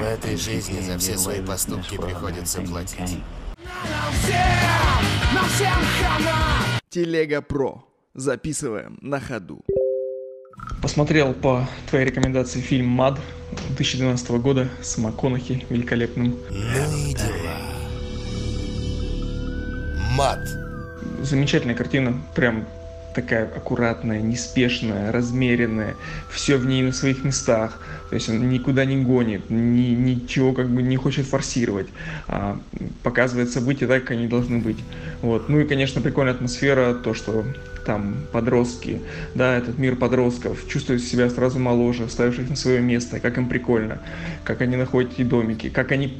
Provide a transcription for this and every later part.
В этой жизни за все свои поступки приходится платить. Телега Про. Записываем на ходу. Посмотрел по твоей рекомендации фильм «Мад» 2012 года с МакКонахи великолепным. Ну и дела. Мат. Замечательная картина, прям такая аккуратная, неспешная, размеренная, все в ней на своих местах, то есть он никуда не гонит, ни, ничего как бы не хочет форсировать, а показывает события так, как они должны быть. Вот. Ну и, конечно, прикольная атмосфера, то, что там подростки, да, этот мир подростков, чувствуют себя сразу моложе, ставивших на свое место, как им прикольно, как они находят эти домики, как они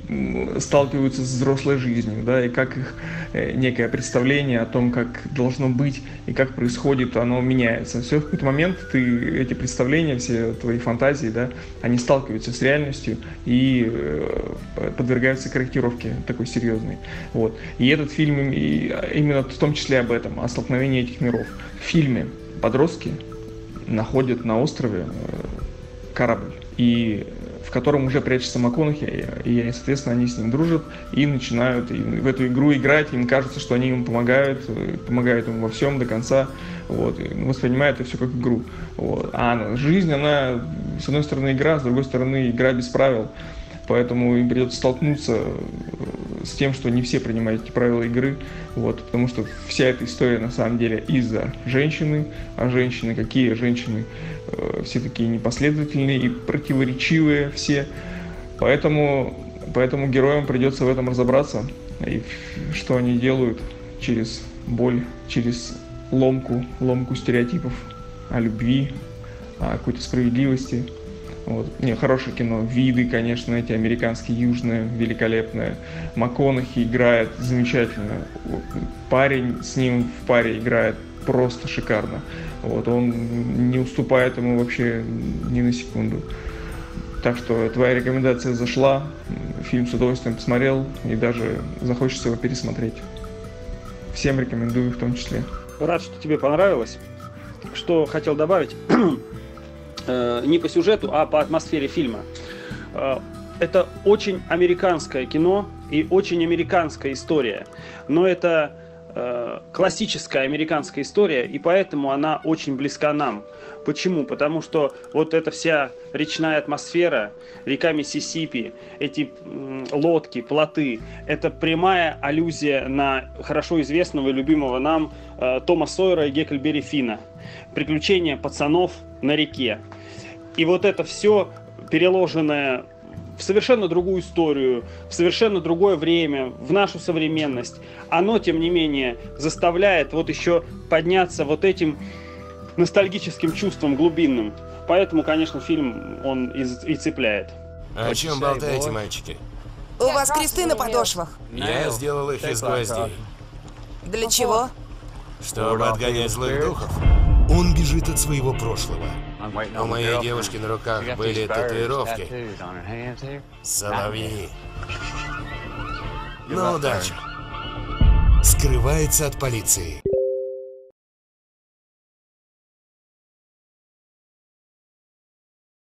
сталкиваются с взрослой жизнью, да, и как их э, некое представление о том, как должно быть и как происходит, оно меняется. Все в какой-то момент ты эти представления, все твои фантазии, да, они сталкиваются с реальностью и э, подвергаются корректировке такой серьезной. Вот. И этот фильм именно в том числе об этом, о столкновении этих миров. В фильме подростки находят на острове э, корабль, и в котором уже прячется МакКонахи, и, соответственно, они с ним дружат и начинают в эту игру играть, им кажется, что они ему помогают, э, помогают ему во всем до конца, вот, и воспринимают это все как игру. Вот. А жизнь, она, с одной стороны, игра, с другой стороны, игра без правил, поэтому им придется столкнуться э, с тем, что не все принимают эти правила игры, вот, потому что вся эта история на самом деле из-за женщины, а женщины, какие женщины, э, все такие непоследовательные и противоречивые все, поэтому, поэтому героям придется в этом разобраться, и что они делают через боль, через ломку, ломку стереотипов о любви, о какой-то справедливости, вот. Не, хорошее кино. Виды, конечно, эти американские, южные, великолепные. МакКонахи играет замечательно. Парень с ним в паре играет просто шикарно. Вот, он не уступает ему вообще ни на секунду. Так что твоя рекомендация зашла, фильм с удовольствием посмотрел и даже захочется его пересмотреть. Всем рекомендую в том числе. Рад, что тебе понравилось. Что хотел добавить? Э, не по сюжету, а по атмосфере фильма. Э, это очень американское кино и очень американская история. Но это классическая американская история, и поэтому она очень близка нам. Почему? Потому что вот эта вся речная атмосфера, река Миссисипи, эти лодки, плоты, это прямая аллюзия на хорошо известного и любимого нам э, Тома Сойера и Гекльбери Фина. Приключения пацанов на реке. И вот это все переложенное в совершенно другую историю, в совершенно другое время, в нашу современность, оно, тем не менее, заставляет вот еще подняться вот этим ностальгическим чувством глубинным. Поэтому, конечно, фильм он и, и цепляет. А о чем болтаете, мальчики? У вас кресты на подошвах. Я сделал их из гвоздей. Для чего? Чтобы отгонять злых духов. Он бежит от своего прошлого. У моей девушки на руках были татуировки. Соловьи. Ну, удачи. Скрывается от полиции.